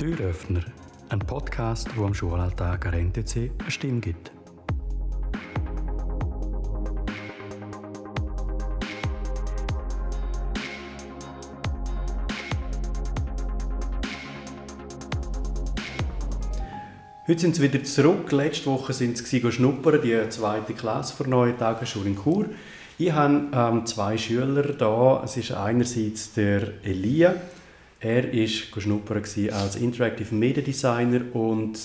Türöffner, ein Podcast, wo am Schulalltag an NTC eine Stimme gibt. Heute sind sie wieder zurück. Letzte Woche sind sie schnuppern, die zweite Klasse der neuen Tagesschule in Chur. Ich habe ähm, zwei Schüler da. Es ist einerseits der Elia. Er war als Interactive Media Designer und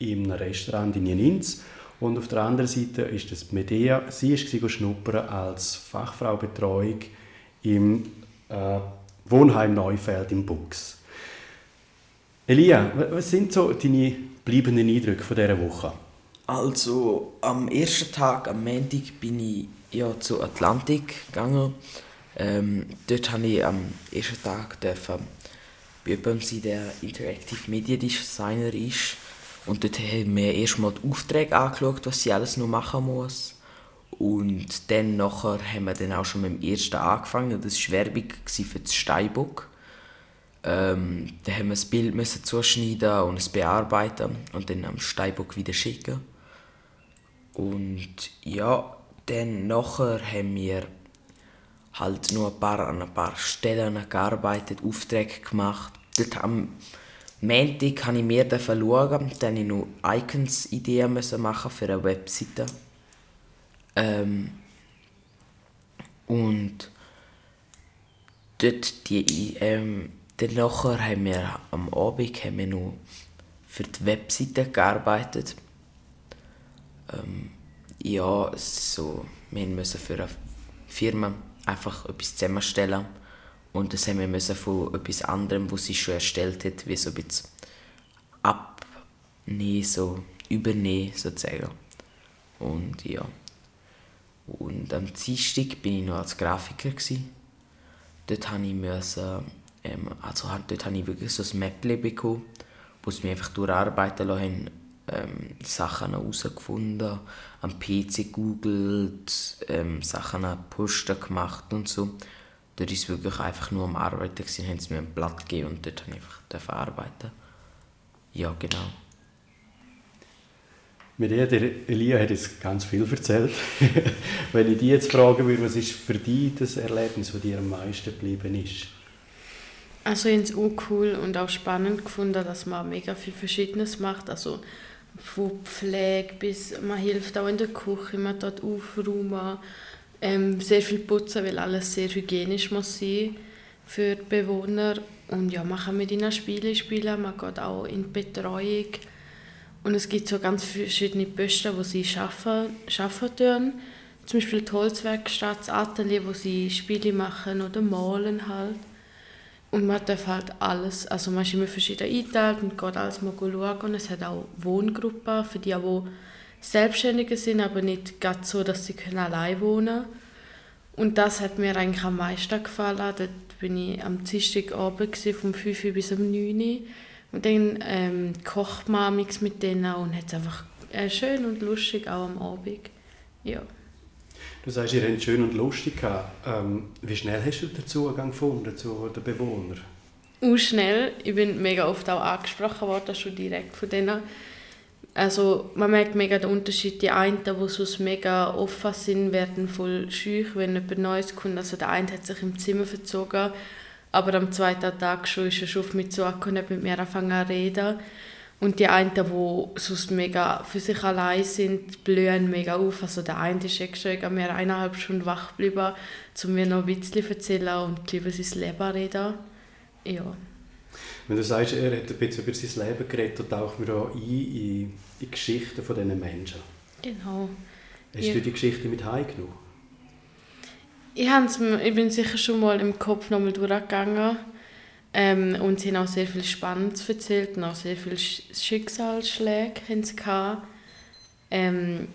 in einem Restaurant in Jeninz. Und auf der anderen Seite ist das Medea. Sie war schnuppern als Fachfraubetreuung im äh, Wohnheim Neufeld im Bux. Elia, was sind so deine bleibenden Eindrücke von dieser Woche? Also am ersten Tag, am Montag, bin ich ja zu Atlantik gegangen. Ähm, dort habe ich am ersten Tag dürfen bei jemandem sein, der Interactive Media Designer ist. Und dort haben wir erstmal die Aufträge angeschaut, was sie alles noch machen muss. Und dann nachher haben wir dann auch schon mit dem ersten angefangen. Das war Werbung für das Steinbock. Ähm, dann haben wir das Bild müssen zuschneiden und es bearbeiten und dann am Steinbock wieder schicken. Und ja, dann nachher haben wir halt nur ein paar, an ein paar Stellen gearbeitet, Aufträge gemacht. Dort am Montag habe ich mehr schauen, dann ich noch Icons-Ideen machen für eine Webseite. Ähm, und dort die ähm, dann haben wir am Abend haben wir noch für die Webseite gearbeitet. Ähm, ja, so, wir müssen für eine Firma einfach etwas zusammenstellen und das haben wir müssen von etwas anderem, was sie schon erstellt hat, wie so ein bisschen abnehmen, so übernehmen sozusagen. Und ja. Und am Dienstag bin ich noch als Grafiker. Gewesen. Dort habe ich müssen ähm, also dort habe ich wirklich so ein Map bekommen, wo sie mich einfach durcharbeiten lassen ähm, Sachen herausgefunden, am PC googelt, ähm, Sachen Poster gemacht und so. Dort war es wirklich einfach nur am Arbeiten, gewesen, haben sie mir ein Blatt gegeben und dort habe ich einfach arbeiten. Ja, genau. Mit ihr, der Elia hat jetzt ganz viel erzählt. Wenn ich dich jetzt fragen würde, was ist für dich das Erlebnis, das dir am meisten geblieben ist? Also ich habe es auch cool und auch spannend gefunden, dass man mega viel Verschiedenes macht. Also von Pflege bis man hilft auch in der Küche, man dort aufräumen, ähm, sehr viel putzen, weil alles sehr hygienisch muss sein für die Bewohner. Und ja, man kann mit ihnen Spiele spielen, man geht auch in die Betreuung. Und es gibt so ganz verschiedene Posten, wo sie arbeiten, arbeiten tun. Zum Beispiel die Holzwerkstatt, das Atelier, wo sie Spiele machen oder malen halt. Und man darf halt alles, also man ist immer verschieden eingeteilt und geht alles mal schauen. Und es hat auch Wohngruppen für die, die Selbstständige sind, aber nicht ganz so, dass sie können allein wohnen Und das hat mir eigentlich am meisten gefallen. Dort bin ich am Dienstagabend vom 5 Uhr bis um 9 Uhr. Und dann ähm, kocht man mit denen und hat es einfach äh, schön und lustig, auch am Abend. Ja. Du sagst, ihr habt schön und lustig Ähm, wie schnell hast du den Zugang gefunden zu den Bewohnern? Uh, schnell. Ich bin mega oft auch angesprochen worden, schon direkt von denen. Also man merkt mega den Unterschied. Die einen, die sonst mega offen sind, werden voll schüch, wenn jemand Neues kommt. Also der eine hat sich im Zimmer verzogen, aber am zweiten Tag schon ist er schon auf mich zugekommen und hat mit mir angefangen zu reden. Und die einen, die sonst mega für sich allein sind, blühen mega auf. Also der eine ist extra mir eineinhalb Stunden wach geblieben, um mir noch ein bisschen zu erzählen und über sein Leben reden. Ja. Wenn du sagst, er hat ein bisschen über sein Leben geredet, dann tauchen wir auch ein in die Geschichten von diesen Menschen. Genau. Hast ja. du die Geschichte mit heimgenommen? Ich, ich bin sicher schon mal im Kopf nochmal durchgegangen ähm, und sie haben auch sehr viel Spannendes erzählt und auch sehr viele Schicksalsschläge haben sie gehabt. Ähm,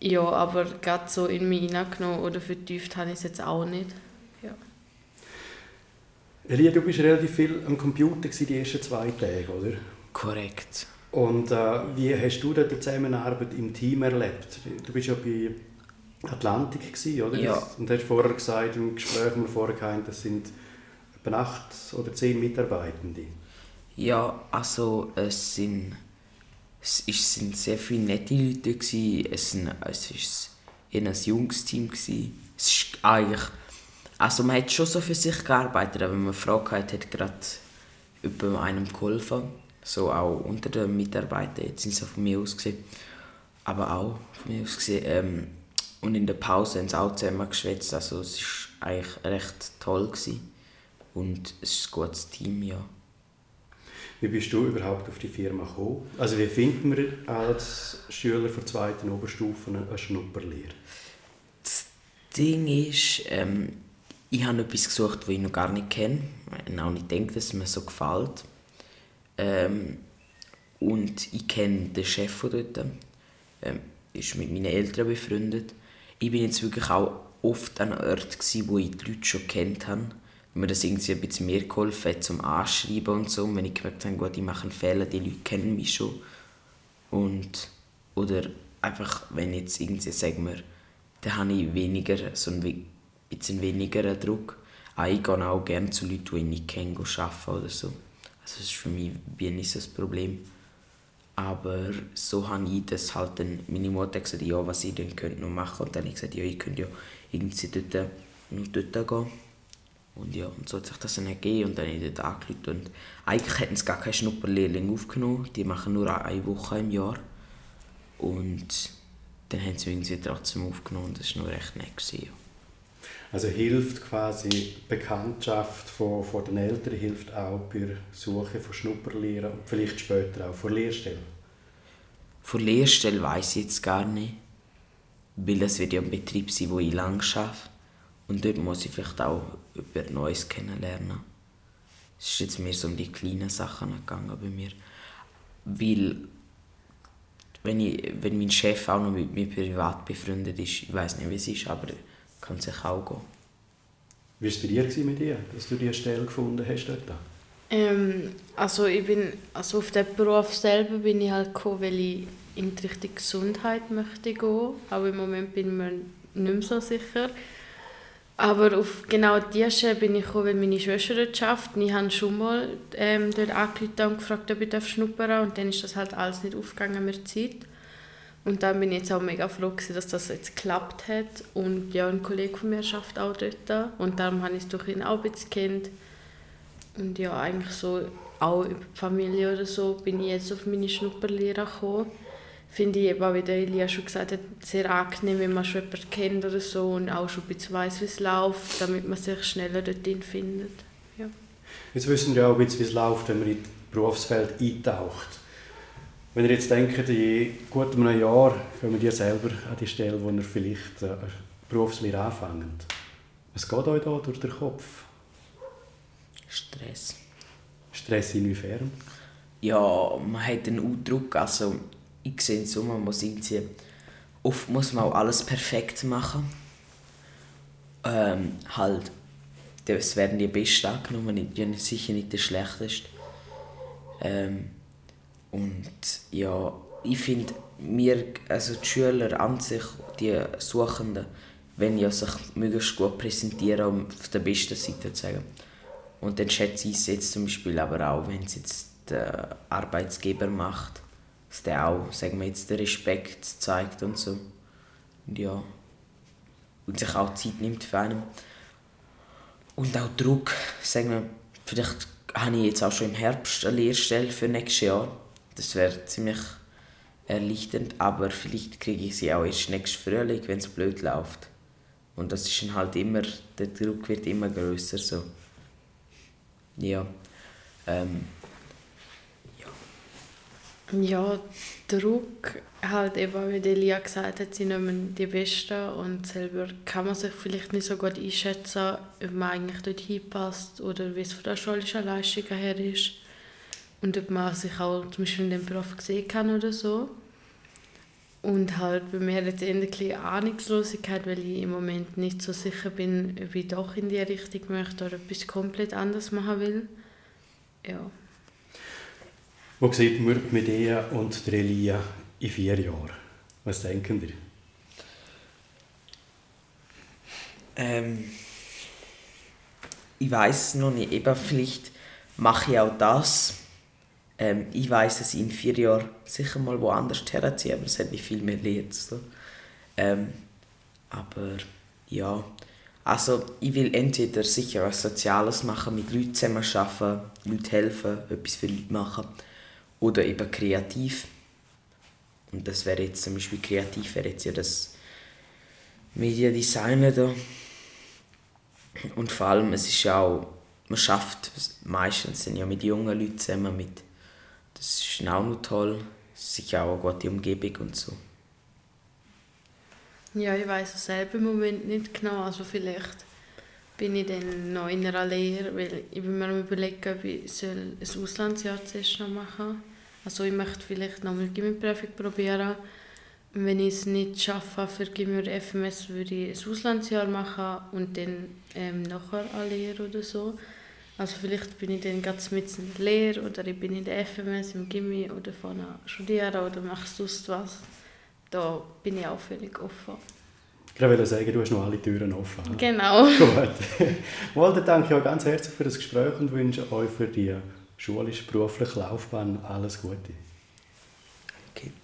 ja, aber gerade so in mich hineingenommen oder vertieft habe ich es jetzt auch nicht. Ja. Elia, du warst relativ viel am Computer die ersten zwei Tage, oder? Korrekt. Und äh, wie hast du die Zusammenarbeit im Team erlebt? Du bist ja bei Atlantik, gewesen, oder? Ja. Und du hast vorher gesagt, im Gespräch, das wir vorher hatten, das sind etwa acht oder zehn Mitarbeitende. Ja, also es sind, es ist- sind sehr viele nette Leute. Gewesen. Es, sind, es ist ein junges Team. Es ist eigentlich, also man hat schon so für sich gearbeitet, aber wenn man eine Frage hatte, hat gerade jemand einem geholfen. So auch unter den Mitarbeitern, jetzt sind auch von mir aus gesehen. Aber auch von mir aus gesehen. Ähm, und in der Pause haben sie auch zusammen geschwätzt. Also es war eigentlich recht toll. Gewesen. Und es ist ein gutes Team, ja. Wie bist du überhaupt auf die Firma gekommen? Also wie findet man als Schüler der zweiten Oberstufe eine Schnupperlehre? Das Ding ist, ähm, ich habe etwas gesucht, das ich noch gar nicht kenne. Ich habe auch nicht gedacht, dass es mir so gefällt. Ähm, und ich kenne den Chef von dort. Ähm, ist mit meinen Eltern befreundet. Ich bin jetzt wirklich auch oft an Orten, gewesen, wo ich die Leute schon kennt habe. Mir das irgendwie ein bisschen mehr geholfen hat, zum Anschreiben und so. Und wenn ich gemerkt habe, gut, ich mache einen Fehler, die Leute kennen mich schon. Und, oder einfach, wenn jetzt irgendwie, sagen wir, dann habe ich weniger, so ein bisschen weniger Druck. Aber ich gehe auch gerne zu Leuten, die ich nicht kenne, arbeiten oder so. Also das ist für mich wie nicht so das Problem. Aber so habe ich das halt dann, meine Mutter gesagt, ja, was ich denn könnte noch machen. Und dann habe ich gesagt, ja, ich könnte ja irgendwie dort, noch dort gehen. Und ja, und so hat sich das dann ergeben und dann habe ich dort angerufen. Und eigentlich hätten sie gar keine Schnupperlehrling aufgenommen. Die machen nur eine Woche im Jahr. Und dann haben sie irgendwie trotzdem aufgenommen und das war noch recht nett. Gewesen, ja. Also hilft quasi die Bekanntschaft von, von den Eltern hilft auch bei der Suche von Schnupperlehren und vielleicht später auch von Lehrstellen. Von Lehrstelle weiss ich jetzt gar nicht. Weil das wird ja ein Betrieb sein, wo ich lang arbeite. Und dort muss ich vielleicht auch etwas Neues kennenlernen. Es ist jetzt mehr so um die kleinen Sachen gegangen bei mir. Weil, wenn, ich, wenn mein Chef auch noch mit mir privat befreundet ist, ich weiß nicht, wie es ist, aber kann sich auch gehen. Wie war es bei dir mit dir, dass du diese Stelle gefunden hast dort? Ähm, also ich bin, also auf den Beruf selber bin ich halt gekommen, weil ich in die Richtung Gesundheit möchte gehen. Aber im Moment bin ich mir nicht mehr so sicher. Aber auf genau diese Stelle bin ich gekommen, weil meine Schwester dort arbeitet. Ich habe schon mal ähm, dort angerufen und gefragt, ob ich schnuppern darf. Und dann ist das halt alles nicht aufgegangen mit Zeit. Und dann bin ich jetzt auch mega froh, gewesen, dass das jetzt geklappt hat. Und ja, ein Kollege von mir arbeitet auch dort. Und darum habe ich es durch ihn auch ein kennt. Und ja, eigentlich so auch über die Familie oder so bin ich jetzt auf meine Schnupperlehre gekommen. Finde ich eben auch, wie der Elia schon gesagt hat, sehr angenehm, wenn man schon jemanden kennt oder so und auch schon ein bisschen weiss, wie es läuft, damit man sich schneller dorthin findet. Ja. Jetzt wissen wir auch ein bisschen, wie es läuft, wenn man in das Berufsfeld eintaucht. Wenn ihr jetzt denkt, in gut einem Jahr kommen ihr selber an die Stelle, wo ihr vielleicht äh, Berufslehre anfangt. Was geht euch da durch den Kopf? Stress. Stress inwiefern? Ja, man hat einen Druck. Also, ich sehe es so, man muss irgendwie... Oft muss man auch alles perfekt machen. Ähm, halt, es werden die Besten angenommen, nicht, sicher nicht der Schlechteste. Ähm, und ja, ich finde, wir, also die Schüler an sich, die Suchenden, wenn ja sich möglichst gut präsentieren, um auf der besten Seite zu sagen. Und dann schätze ich es jetzt zum Beispiel aber auch, wenn es jetzt der Arbeitsgeber macht, dass der auch, sagen wir jetzt, den Respekt zeigt und so. Und ja. Und sich auch Zeit nimmt für einen. Und auch Druck, sagen wir, vielleicht habe ich jetzt auch schon im Herbst eine Lehrstelle für nächstes Jahr. Das wäre ziemlich erleichternd, aber vielleicht kriege ich sie auch erst nächstes Frühling, wenn es blöd läuft. Und das ist dann halt immer, der Druck wird immer größer so. Ja. Ähm, Ja, Druck, halt eben, wie Elia gesagt hat, sie nehmen die Besten und selber kann man sich vielleicht nicht so gut einschätzen, ob man eigentlich dort hinpasst oder wie es von der schulischen Leistung her ist und ob man sich auch zum Beispiel in dem Beruf sehen kann oder so. Und halt bei mir jetzt bisschen Ahnungslosigkeit, weil ich im Moment nicht so sicher bin, ob ich doch in die Richtung möchte oder etwas komplett anderes machen will. Ja. Wo sieht man Medea und der Elia in vier Jahren? Was denken ihr? Ähm, ich weiß noch nicht. Eben, vielleicht mache ich auch das. Ähm, ich weiß, dass ich in vier Jahren sicher mal woanders herziehe, aber es hat mich viel mehr Lehrt. So. Ähm, aber ja, also ich will entweder sicher was Soziales machen, mit Leuten zusammen arbeiten, Leuten helfen, etwas für Leute machen oder eben kreativ. Und das wäre jetzt zum Beispiel kreativ, wäre jetzt ja das Mediadesign da. Und vor allem, es ist ja auch, man schafft meistens sind ja mit jungen Leuten zusammen, mit, das ist auch noch toll, sicher auch eine gute Umgebung und so. Ja, ich weiß es selber im Moment nicht genau. Also vielleicht bin ich dann noch in einer Lehre, weil ich bin mir am überlegen, ob ich soll ein Auslandsjahr zuerst noch machen. Also ich möchte vielleicht noch mal Gimmiprüfung probieren. Und wenn ich es nicht schaffe für Gimmi oder FMS, würde ich ein Auslandsjahr machen und dann ähm, nachher eine Lehre oder so. Also vielleicht bin ich dann gerade mit in der Lehre oder ich bin in der FMS im Gimmi oder vorne studieren oder mache sonst was da bin ich auch völlig offen. Ich wollte sagen, du hast noch alle Türen offen. Genau. Gut. Wohl, dann danke ich euch ganz herzlich für das Gespräch und wünsche euch für die schulisch-berufliche Laufbahn alles Gute. Okay. Danke.